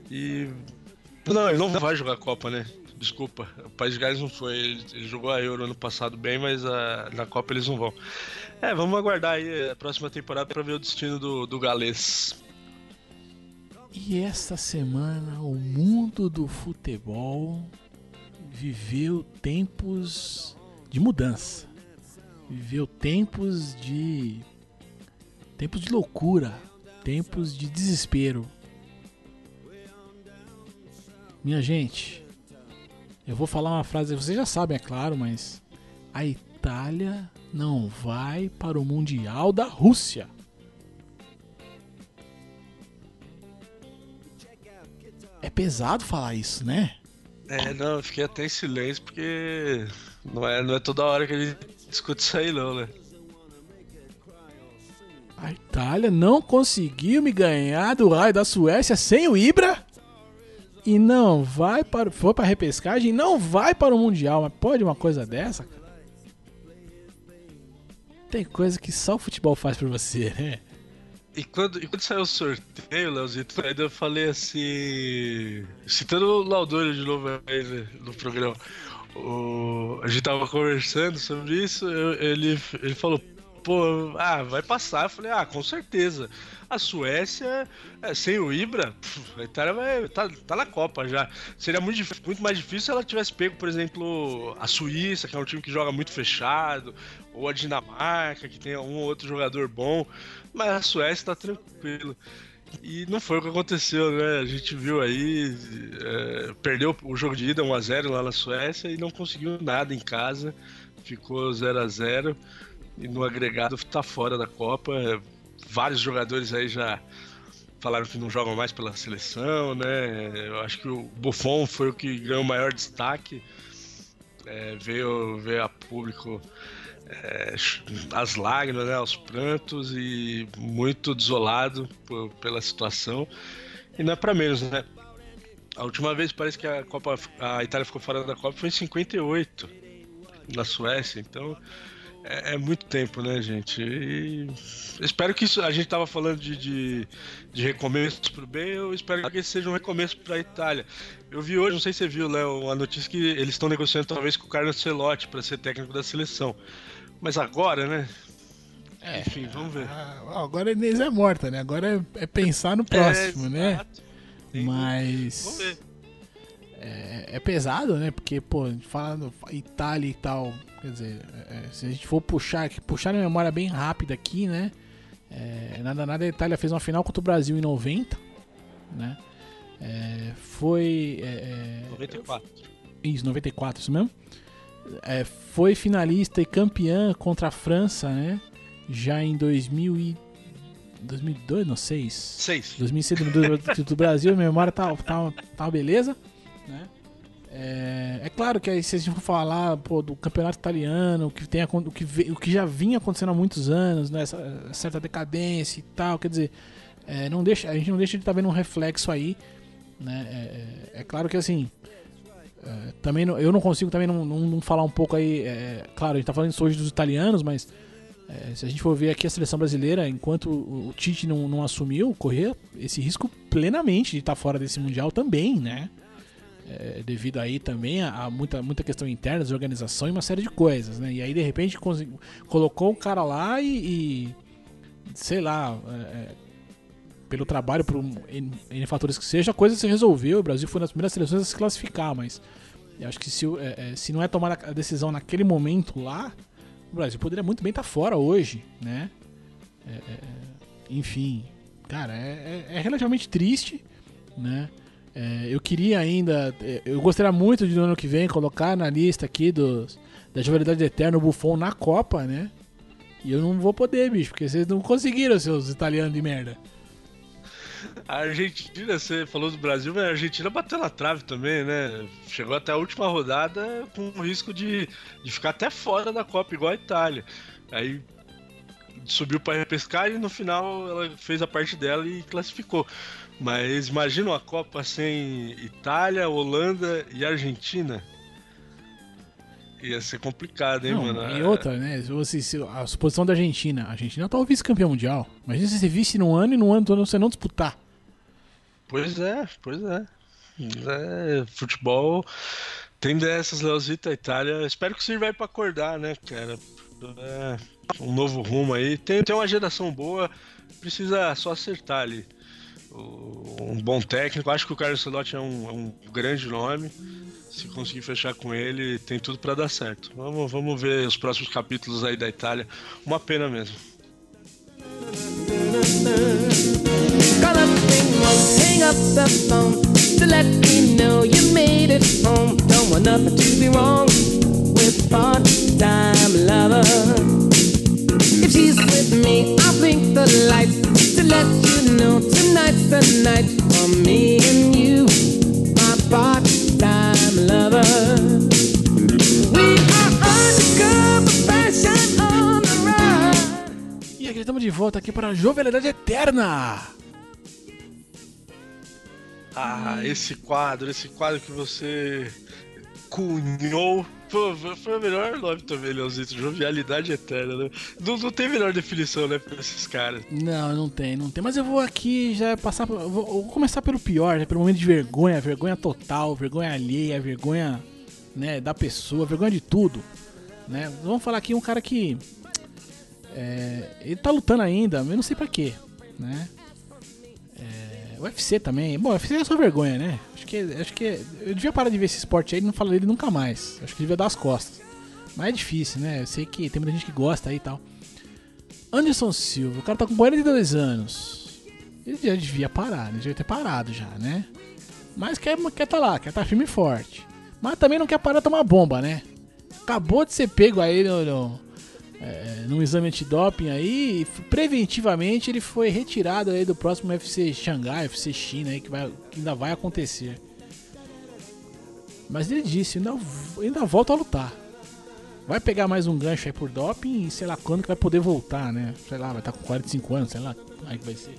E. Não, ele não vai jogar a Copa, né? Desculpa, o País de Gales não foi. Ele, ele, jogou a Euro ano passado bem, mas a, na Copa eles não vão. É, vamos aguardar aí a próxima temporada para ver o destino do, do galês. E esta semana o mundo do futebol viveu tempos de mudança. Viveu tempos de tempos de loucura, tempos de desespero. Minha gente, eu vou falar uma frase, vocês já sabem, é claro, mas a Itália não vai para o Mundial da Rússia. É pesado falar isso, né? É, não, eu fiquei até em silêncio porque não é, não é toda hora que gente discute isso aí, não, né? A Itália não conseguiu me ganhar do raio da Suécia sem o Ibra? e não vai para. Foi pra repescagem e não vai para o Mundial. Mas pode uma coisa dessa, cara? Tem coisa que só o futebol faz pra você, né? E quando, e quando saiu o sorteio, Leozito, aí eu falei assim. Citando o Laudolio de novo aí né, no programa. O, a gente tava conversando sobre isso, eu- ele, ele falou, pô, ah, vai passar. Eu falei, ah, com certeza. A Suécia, é, sem o Ibra, pff, a Itália vai, tá, tá na Copa já. Seria muito, muito mais difícil se ela tivesse pego, por exemplo, a Suíça, que é um time que joga muito fechado, ou a Dinamarca, que tem um ou outro jogador bom. Mas a Suécia tá tranquilo. E não foi o que aconteceu, né? A gente viu aí, é, perdeu o jogo de ida 1x0 lá na Suécia e não conseguiu nada em casa. Ficou 0x0 e no agregado tá fora da Copa. É, Vários jogadores aí já falaram que não jogam mais pela seleção, né? Eu acho que o Buffon foi o que ganhou o maior destaque. É, veio, veio a público é, as lágrimas, né, os prantos e muito desolado por- pela situação. E não é para menos, né? A última vez parece que a Copa, a Itália ficou fora da Copa foi em 58 na Suécia, então é, é muito tempo, né, gente? E espero que isso. A gente tava falando de, de, de recomeços pro bem, eu espero que esse seja um recomeço pra Itália. Eu vi hoje, não sei se você viu, Léo, a notícia que eles estão negociando talvez com o Carlos Celotti para ser técnico da seleção. Mas agora, né? É. Enfim, vamos ver. Ah, agora a Inês é morta, né? Agora é, é pensar no próximo, É, né? Mas. Vamos ver. É, é pesado, né? Porque, pô, a gente fala no Itália e tal. Quer dizer, é, é, se a gente for puxar, puxar na memória bem rápida aqui, né? É, nada, nada, a Itália fez uma final contra o Brasil em 90, né? É, foi. é, é, 94. Isso, 94, isso mesmo. É, foi finalista e campeã contra a França, né? Já em 2000 e... 2002, não sei. Seis. 2006 do, do, do Brasil, minha memória tá, tá, tá beleza. Né? É, é claro que aí, se a gente for falar pô, do campeonato italiano, que, tem, o, que, o que já vinha acontecendo há muitos anos, né? Essa, certa decadência e tal, quer dizer, é, não deixa, a gente não deixa de estar vendo um reflexo aí. Né? É, é- é claro que assim. é, também não- eu não consigo também não, não- não falar um pouco aí. é, claro, a gente tá falando hoje dos italianos, mas se a gente for ver aqui a seleção brasileira, enquanto o, Tite não, não assumiu, correr esse risco plenamente de estar fora desse Mundial também, né? É, devido aí também a, a muita, muita questão interna, desorganização e uma série de coisas, né? E aí, de repente, colocou o cara lá e, e, sei lá, é, é, pelo trabalho, por um, N, N fatores que seja, a coisa se resolveu. O Brasil foi nas primeiras seleções a se classificar, mas eu acho que se, é, é, se não é tomar a decisão naquele momento lá, o Brasil poderia muito bem estar fora hoje, né? É, enfim, cara, é relativamente triste, né? É, eu queria ainda, é, eu gostaria muito de no ano que vem colocar na lista aqui dos, da Jovialidade Eterna o Buffon na Copa, né? E eu não vou poder, bicho, porque vocês não conseguiram, seus italianos de merda. A Argentina, você falou do Brasil, mas a Argentina bateu na trave também, né? Chegou até a última rodada com o risco de, de ficar até fora da Copa, igual a Itália. Aí subiu para repescar e no final ela fez a parte dela e classificou. Mas imagina uma Copa sem Itália, Holanda e Argentina. Ia ser complicado, hein, Não, mano? e outra, né? Você- se a suposição da Argentina. A Argentina tá o vice-campeão mundial. Imagina se você vice num ano e no ano todo você não disputar. Pois é, pois é. É, futebol tem dessas, Leozita, Itália. Espero que sirva aí pra acordar, né, cara? É, um novo rumo aí. Tem, tem uma geração boa, precisa só acertar ali. Um bom técnico, acho que o Carlos Celotti é um, é um grande nome. Se conseguir fechar com ele, tem tudo pra dar certo. Vamos, vamos ver os próximos capítulos aí da Itália. Uma pena mesmo. If know tonight's the night for me and you, my part-time lover. We are undercover fashion on the run. E aqui estamos de volta aqui para a Jovialidade Eterna. Ah, esse quadro, esse quadro que você cunhou. Pô, foi o melhor nome também, Leozito. Jovialidade eterna, né? Não, não tem melhor definição, né, pra esses caras. Não, não tem, não tem. Mas eu vou aqui já passar. Vou, vou começar pelo pior, né, pelo momento de vergonha, vergonha total, vergonha alheia, vergonha né, da pessoa, vergonha de tudo. Né? Vamos falar aqui um cara que. É, ele tá lutando ainda, mas eu não sei pra quê. Né? UFC também. Bom, UFC é só vergonha, né? Acho que, acho que. Eu devia parar de ver esse esporte aí e não falar dele nunca mais. Acho que devia dar as costas. Mas é difícil, né? Eu sei que tem muita gente que gosta aí e tal. Anderson Silva, o cara tá com 42 anos. Ele já devia parar, ele devia ter parado já, né? Mas quer, quer tá lá, quer tá firme e forte. Mas também não quer parar de tomar bomba, né? Acabou de ser pego aí no, no, é, num exame antidoping aí. Preventivamente ele foi retirado aí do próximo UFC Xangai, UFC China aí, que, vai, que ainda vai acontecer. Mas ele disse, ainda, ainda volta a lutar. Vai pegar mais um gancho aí por doping e sei lá quando que vai poder voltar, né? Sei lá, vai estar tá com 45 anos, sei lá é que vai ser.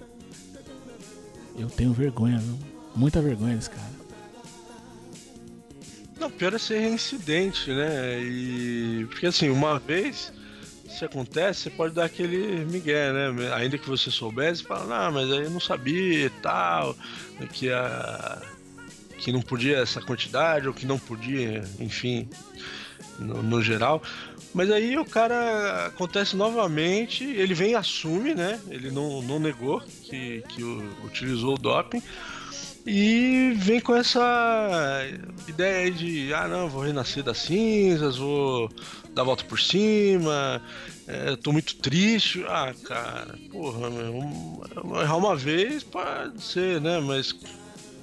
Eu tenho vergonha, viu? Muita vergonha desse cara. Não, pior é ser reincidente, né? E. Porque assim, uma vez se acontece, você pode dar aquele migué, né? Ainda que você soubesse, fala, não, mas aí eu não sabia e tal, que a. que não podia essa quantidade, ou que não podia, enfim, no, no geral. Mas aí o cara acontece novamente, ele vem e assume, né? Ele não, não negou que, que utilizou o doping. E vem com essa ideia de, ah não, vou renascer das cinzas, vou dar a volta por cima, é, tô muito triste. Ah, cara, porra, meu, errar uma vez pode ser, né? Mas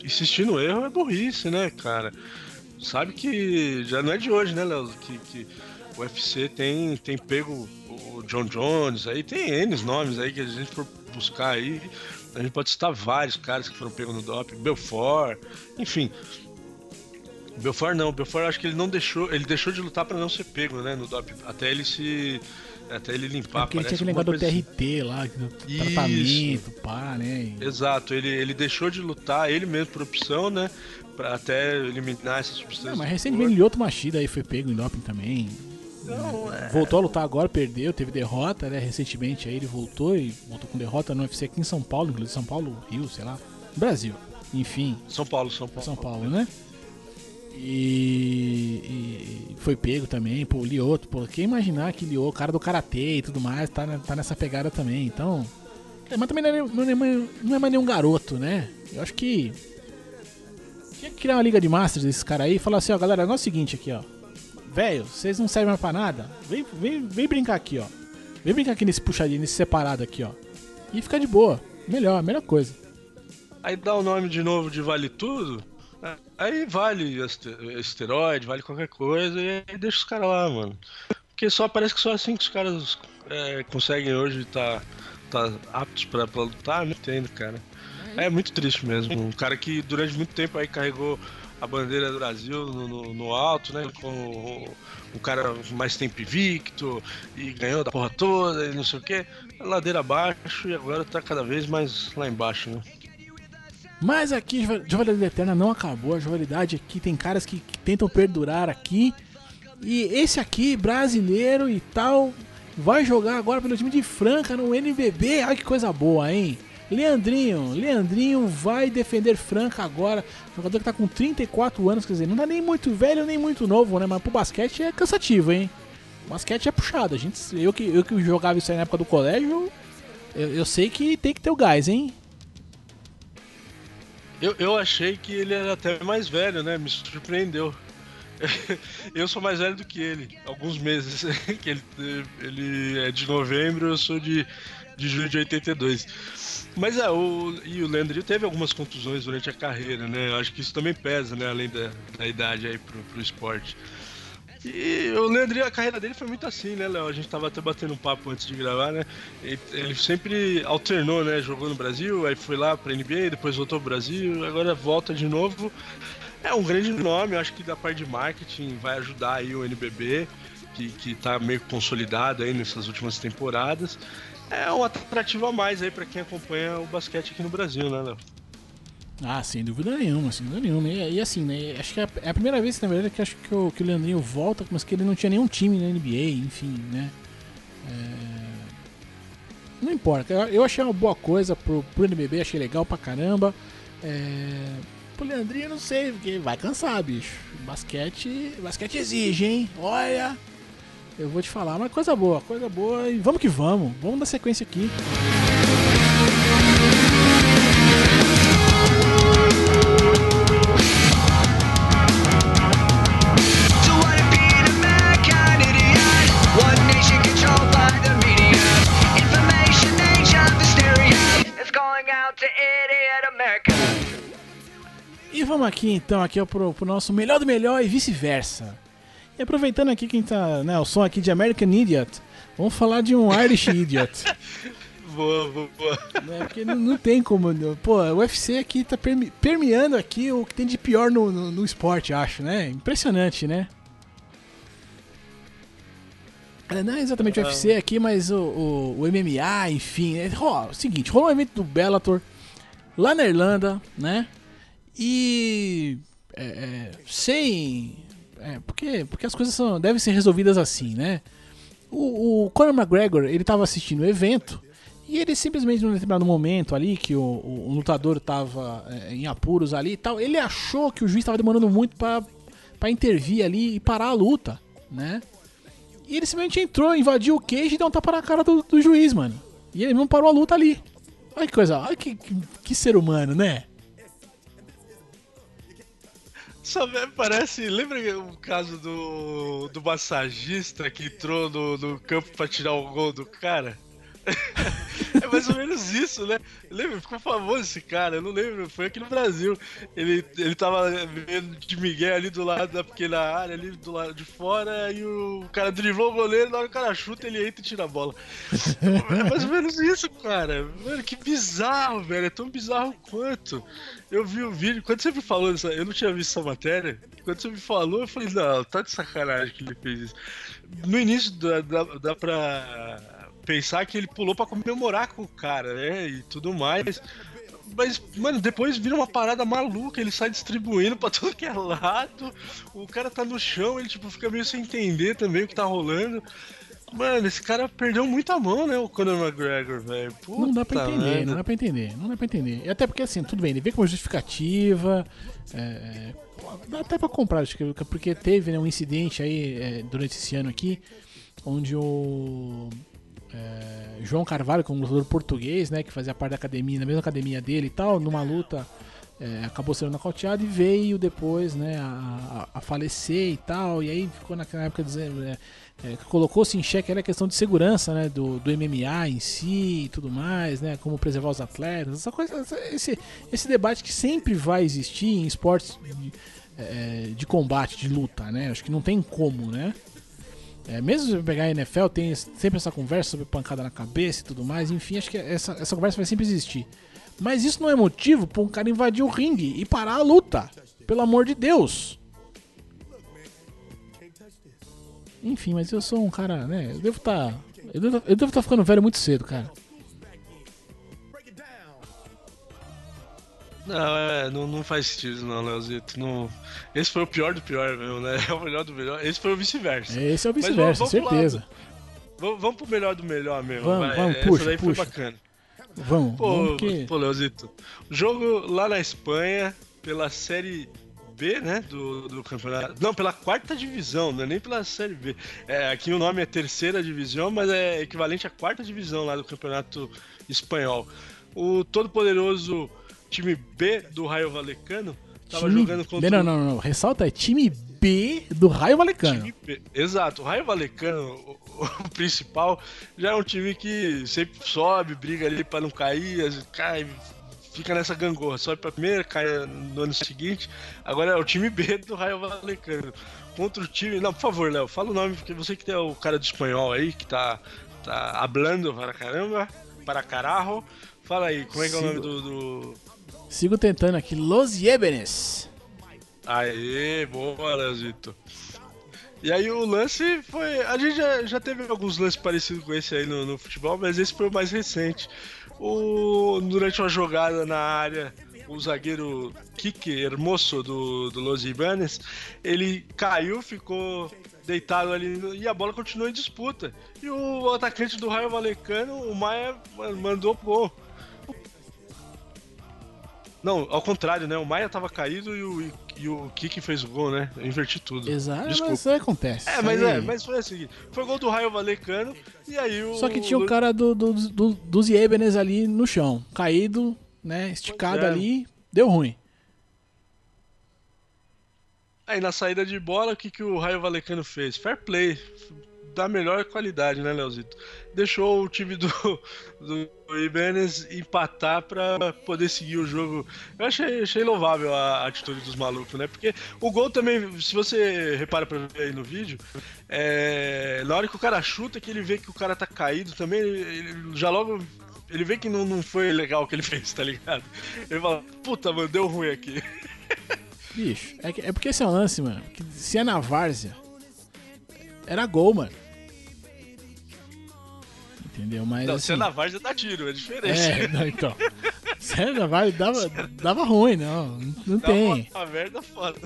insistir no erro é burrice, né, cara? Sabe que já não é de hoje, né, Léo? Que, que o UFC tem, tem pego o John Jones, aí tem N nomes aí que a gente for buscar aí a gente pode citar vários caras que foram pegos no doping, Belfort, enfim. Belfort não, Belfort acho que ele não deixou, ele deixou de lutar para não ser pego, né, no doping, até ele se até ele limpar, é Porque ele tinha aquele negócio do TRT assim. lá, do tratamento, pá, né? Exato, ele, ele deixou de lutar, ele mesmo por opção, né? Pra até eliminar essa substância. Não, mas recentemente outro Machida aí foi pego em doping também. Não, é... Voltou a lutar agora, perdeu, teve derrota, né? Recentemente aí ele voltou e voltou com derrota no UFC aqui em São Paulo, inclusive São Paulo, Rio, sei lá. Brasil. Enfim. São Paulo, São Paulo. São Paulo, né? E, e, foi pego também, pô, o Lioto, pô, quem imaginar que Lioto, cara do Karatê e tudo mais, tá, tá nessa pegada também, então... É, mas também não é, não, é, não é mais nenhum garoto, né? Eu acho que... Tinha que criar uma liga de masters desses caras aí e falar assim, ó, galera, é o seguinte aqui, ó velho, vocês não servem mais pra nada? Vem, vem, vem brincar aqui, ó. Vem brincar aqui nesse puxadinho, nesse separado aqui, ó. E fica de boa. Melhor, melhor coisa. Aí dá o nome de novo de Vale Tudo. Aí vale esteroide, vale qualquer coisa, e aí deixa os caras lá, mano. Porque só parece que só assim que os caras é, conseguem hoje estar tá, tá aptos pra, pra lutar, não entendo, cara. É muito triste mesmo. Um cara que durante muito tempo aí carregou a bandeira do Brasil no, no, no alto, né? Com o, cara mais tempo invicto e ganhou da porra toda e não sei o que. Ladeira abaixo e agora tá cada vez mais lá embaixo, né? Mas aqui, Jovalidade Eterna não acabou. A jovalidade aqui tem caras que, que tentam perdurar aqui. E esse aqui, brasileiro e tal, vai jogar agora pelo time de Franca no NBB. Ai que coisa boa, hein? Leandrinho, Leandrinho vai defender Franca agora. Jogador que tá com 34 anos, quer dizer, não tá nem muito velho nem muito novo, né? Mas pro basquete é cansativo, hein? O basquete é puxado. A gente, eu, que, eu que jogava isso aí na época do colégio, eu, eu sei que tem que ter o gás, hein? Eu, eu achei que ele era até mais velho, né? Me surpreendeu. Eu sou mais velho do que ele, alguns meses. ele, ele é de novembro, eu sou de, de julho de 82. Mas é, o, e o Leandrinho teve algumas contusões durante a carreira, né? Eu acho que isso também pesa, né? Além da, da idade aí pro, pro esporte. E o Leandrinho, a carreira dele foi muito assim, né, Léo? A gente tava até batendo um papo antes de gravar, né? Ele sempre alternou, né? Jogou no Brasil, aí foi lá pra NBA, depois voltou pro Brasil, agora volta de novo. É um grande nome, acho que da parte de marketing vai ajudar aí o NBB, que, que tá meio consolidado aí nessas últimas temporadas é um atrativo a mais aí para quem acompanha o basquete aqui no Brasil, né, Léo? Ah, sem dúvida nenhuma, sem dúvida nenhuma. E, e assim, né? Acho que é a, é primeira vez, na verdade, que acho que o, que o Leandrinho volta, mas que ele não tinha nenhum time na NBA, enfim, né? É, Não importa, eu, eu achei uma boa coisa pro, pro NBB, achei legal pra caramba. É... Pro Leandrinho, não sei, porque vai cansar, bicho. Basquete, basquete exige, hein? Olha, eu vou te falar, mas coisa boa, coisa boa. E vamos que vamos, vamos dar sequência aqui. E vamos aqui então, aqui é pro, pro nosso melhor do melhor e vice-versa. E aproveitando aqui quem tá, né, o som aqui de American Idiot, vamos falar de um Irish Idiot. Boa, boa, boa. né, porque não, não tem como. Pô, o UFC aqui tá perme- permeando aqui o que tem de pior no, no, no esporte, acho, né? Impressionante, né? É, Não é exatamente o UFC aqui, mas o, o, o MMA, enfim. É, ó, o seguinte, rolou um evento do Bellator lá na Irlanda, né? E. é, é, sem. É, porque, porque as coisas são, devem ser resolvidas assim, né? O, o Conor McGregor, ele tava assistindo o evento e ele simplesmente, num determinado momento ali, que o, o- o lutador tava é, em apuros ali e tal, ele achou que o juiz tava demorando muito pra intervir ali e parar a luta, né? E ele simplesmente entrou, invadiu o queijo e deu um tapa na cara do, do juiz, mano. E ele não parou a luta ali. Olha que coisa, olha que, que, que ser humano, né? Só parece. Lembra o caso do, do massagista que entrou no, no campo pra tirar o gol do cara? é mais ou menos isso, né? Lembra? Ficou famoso esse cara, eu não lembro, foi aqui no Brasil. Ele, ele tava vendo de Miguel ali do lado da pequena área, ali do lado de fora, e o cara driblou o goleiro, na hora que o cara chuta, ele entra e tira a bola. É mais ou menos isso, cara. Mano, que bizarro, velho. É tão bizarro quanto. Eu vi o vídeo, quando você me falou isso, eu não tinha visto essa matéria. Quando você me falou, eu falei, não, tá de sacanagem que ele fez isso. No início dá, dá, dá pra pensar que ele pulou pra comemorar com o cara, né? E tudo mais. Mas, mano, depois vira uma parada maluca, ele sai distribuindo pra todo que é lado. O cara tá no chão, ele tipo fica meio sem entender também o que tá rolando. Mano, esse cara perdeu muita mão, né? O Conor McGregor, velho. Não dá pra entender, não dá pra entender, não dá pra entender. E até porque assim, tudo bem, ele vem com uma justificativa. É, é, dá até pra comprar, acho que- porque teve né, um incidente aí é, durante esse ano aqui, onde o é, João Carvalho, que é um lutador português, né, que fazia parte da academia, na mesma academia dele e tal, numa luta. é, acabou sendo nocauteado e veio depois né, a, a- falecer e tal. E aí ficou naquela época dizendo. é, é, colocou-se em xeque era a questão de segurança né, do, do MMA em si e tudo mais, né, como preservar os atletas, essa coisa, esse, esse debate que sempre vai existir em esportes de, é, de combate, de luta, né? Acho que não tem como, né? É, mesmo se pegar a NFL, tem sempre essa conversa sobre pancada na cabeça e tudo mais, enfim, acho que essa, essa conversa vai sempre existir. Mas isso não é motivo para um cara invadir o ringue e parar a luta. Pelo amor de Deus. Enfim, mas eu sou um cara, né? Eu devo estar. eu devo estar ficando velho muito cedo, cara. Não, é, não, não faz sentido não, Leozito. Não... Esse foi o pior do pior mesmo, né? É o melhor do melhor. Esse foi o vice-versa. Esse é o vice-versa, pro certeza. Vamos, vamos pro melhor do melhor mesmo. Vamos, vamos, Essa puxa, daí puxa. foi bacana. Vamos, Pô, vamos que. pô, Leozito. Jogo lá na Espanha, pela Série B, né? Do, do campeonato. Não, pela quarta divisão, não é nem pela Série B. É, aqui o nome é terceira divisão, mas é equivalente à quarta divisão lá do campeonato espanhol. O todo-poderoso time B do Raio Valecano tava time... jogando contra Não, não, não, não. Ressalta, é time B do Raio Valecano. Exato, o Raio Valecano, o, o principal, já é um time que sempre sobe, briga ali pra não cair, cai, fica nessa gangorra, sobe pra primeira, cai no ano seguinte. Agora é o time B do Raio Valecano. Contra o time. Não, por favor, Léo, fala o nome, porque você que tem o cara do espanhol aí, que tá, tá hablando para caramba, para carajo. Fala aí, como é que é o nome do- do, Sigo tentando aqui. Los Yebenes. Aê, boa, Leozito. E aí o lance foi. A gente já, já teve alguns lances parecidos com esse aí no, no futebol, mas esse foi o mais recente. O, durante uma jogada na área, o zagueiro Kike Hermoso do, do Los Ibanez, ele caiu, ficou deitado ali e a bola continuou em disputa. E o atacante do Raio Valecano, o Maia, mandou gol. Não, ao contrário, né? O Maia tava caído e o, e o Kike fez o gol, né? Eu inverti tudo. Exato, Desculpa. mas isso aí acontece. É, mas aí- é, mas foi assim. Foi gol do Raio Valecano e aí o. Só que tinha um cara do, do, do, dos Yebenes ali no chão, caído, né? Esticado é. ali, deu ruim. Aí na saída de bola, o que, que o Raio Valecano fez? Fair play. Da melhor qualidade, né, Leozito? Deixou o time do, do Ibanez empatar pra poder seguir o jogo. Eu achei, achei louvável a atitude dos malucos, né? Porque o gol também, se você repara pra ver aí no vídeo, é, na hora que o cara chuta, que ele vê que o cara tá caído também, ele, ele já logo. Ele vê que não, não foi legal o que ele fez, tá ligado? Ele fala, puta, mano, deu ruim aqui. Bicho, é, que- é porque esse é um lance, mano. Se é na várzea, era gol, mano. Entendeu? Mas Não, assim, se é na várzea dá tiro, é diferente. É, não, então. Se é na várzea, dava, dava ruim, não. Não Dá tem. Uma, uma merda foda.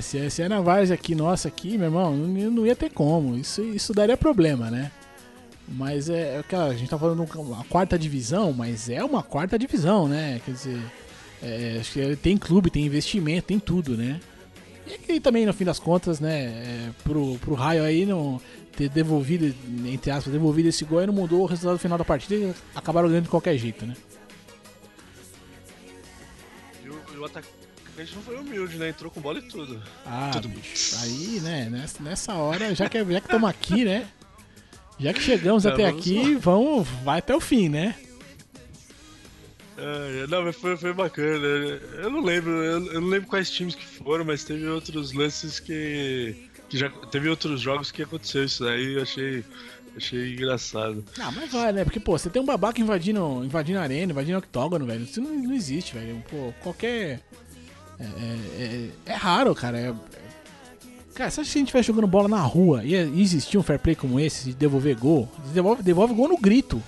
Se é, se é na várzea aqui, nossa, aqui, meu irmão, não, não ia ter como. Isso, isso daria problema, né? Mas é, é aquela, a gente tá falando uma quarta divisão, mas é uma quarta divisão, né? Quer dizer, é, acho que tem clube, tem investimento, tem tudo, né? E que também, no fim das contas, né, é, pro, pro Raio aí não ter devolvido, entre aspas, devolvido esse gol aí não mudou o resultado final da partida e acabaram ganhando de qualquer jeito, né? E o, e o atacante não foi humilde, né? Entrou com bola e tudo. Ah, Tudo. bicho. Aí, né, nessa, nessa hora, já que já que estamos aqui, né? Já que chegamos É, até aqui, vamos, vai até o fim, né? É, não, mas foi, foi bacana. Eu não lembro, eu, não lembro quais times que foram, mas teve outros lances que. que já teve outros jogos que aconteceu isso daí eu achei. Achei engraçado. Ah, mas vai, né? Porque, pô, você tem um babaca invadindo, invadindo arena, invadindo octógono, velho. Isso não, não existe, velho. Pô, qualquer. É, é, é- é raro, cara. É- Cara, se a gente estiver jogando bola na rua e existir um fair play como esse, de devolver gol? Devolve, devolve gol no grito.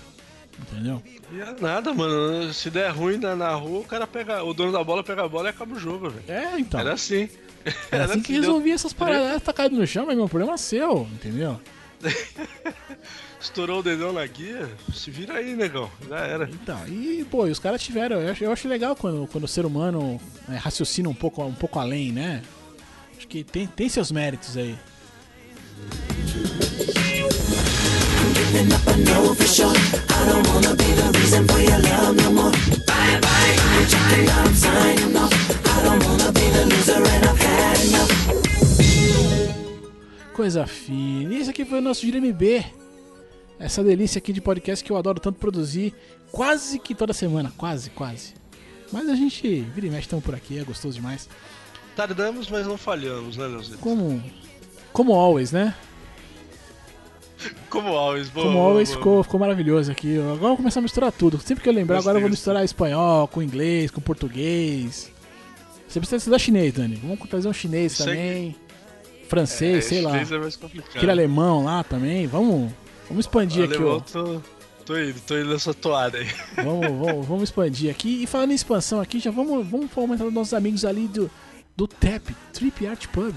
Entendeu? E é nada, mano. Se der ruim na, na rua, o cara pega. O dono da bola pega a bola e acaba o jogo, velho. É, então. Era assim. Era assim que deu- resolvia essas paradas. Tá caído no chão, mas meu problema é seu, entendeu? Estourou o dedão na guia, se vira aí, negão. Já era. Então, e, pô, e os caras tiveram. Eu acho, eu acho legal quando, quando o ser humano é, raciocina um pouco, um pouco além, né? Acho que tem, tem seus méritos aí. Coisa fina. E esse aqui foi o nosso Gira MB. Essa delícia aqui de podcast que eu adoro tanto produzir. Quase que toda semana. Quase, quase. Mas a gente vira e mexe, estamos por aqui, é gostoso demais. Tardamos, mas não falhamos, né, Leozito? Como. Como always, né? Como always, boa. Como always boa. ficou, ficou maravilhoso aqui. Agora eu vou começar a misturar tudo. Sempre que eu lembrar, agora eu vou misturar espanhol com inglês, com português. Você precisa estudar chinês, Dani. Vamos trazer um chinês Isso aí- também. Francês, sei lá. É mais complicado. Aquele alemão lá também. Vamos, vamos expandir aqui, Alemão, ó. tô, tô indo, tô indo nessa toada aí. Vamos, vamos, vamos expandir aqui. E falando em expansão aqui, já vamos, vamos fomentar os nossos amigos ali do, do TAP, Trip Art Pub.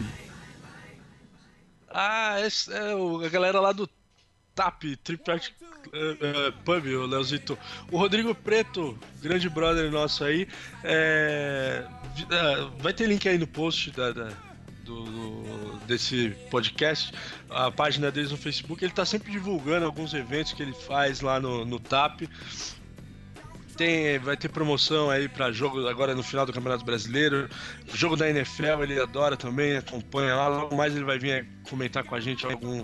Ah, esse é o- a galera lá do TAP, Tripart Pub, o Leozito. O Rodrigo Preto, grande brother nosso aí, é, é, vai ter link aí no post da, da- do, do- desse podcast, a página deles no Facebook. Ele tá sempre divulgando alguns eventos que ele faz lá no, no TAP. Tem, vai ter promoção aí para jogo agora no final do Campeonato Brasileiro. Jogo da NFL ele adora também, acompanha lá. Logo mais ele vai vir comentar com a gente algum,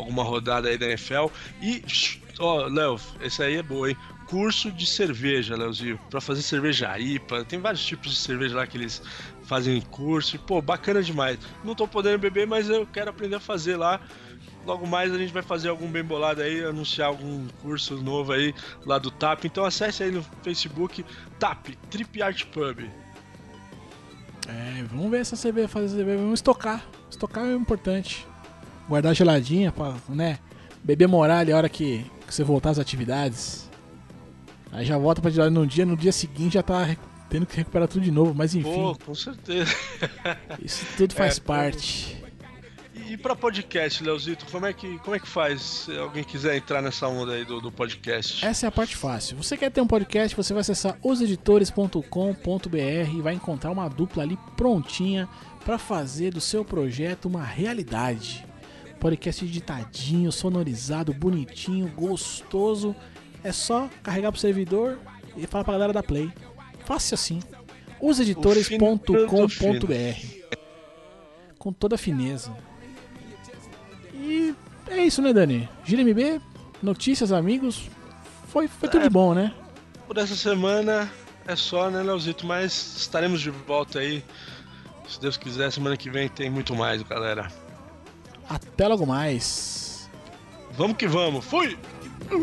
alguma rodada aí da NFL. E, ó, Léo, esse aí é boa, hein? Curso de cerveja, Léozinho, para fazer cerveja IPA. Tem vários tipos de cerveja lá que eles fazem curso. Pô, bacana demais. Não tô podendo beber, mas eu quero aprender a fazer lá. Logo mais a gente vai fazer algum bem bolado aí, anunciar algum curso novo aí lá do TAP. Então acesse aí no Facebook TAP, Trip Art Pub. É, vamos ver essa cerveja fazer cerveja. Vamos estocar. Estocar é importante. Guardar geladinha pra, né? Beber moral ali a hora que, que você voltar às atividades. Aí já volta pra tirar num dia, no dia seguinte já tá tendo que recuperar tudo de novo. Mas enfim, Pô, com certeza. isso tudo faz É, parte. E pra podcast, Leozito, como é que, como é que faz se alguém quiser entrar nessa onda aí do, do podcast? Essa é a parte fácil. Você quer ter um podcast, você vai acessar oseditores.com.br e vai encontrar uma dupla ali prontinha para fazer do seu projeto uma realidade. Podcast editadinho, sonorizado, bonitinho, gostoso. É só carregar pro servidor e falar pra galera da Play. Fácil assim. oseditores.com.br Com toda a fineza. E é isso, né, Dani? Gira MB, notícias, amigos. Foi, foi tudo de bom, né? Por essa semana é só, né, Leozito? Mas estaremos de volta aí. Se Deus quiser, semana que vem tem muito mais, galera. Até logo mais. Vamos que vamos. Fui! I'm,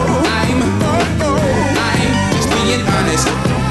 I'm, I'm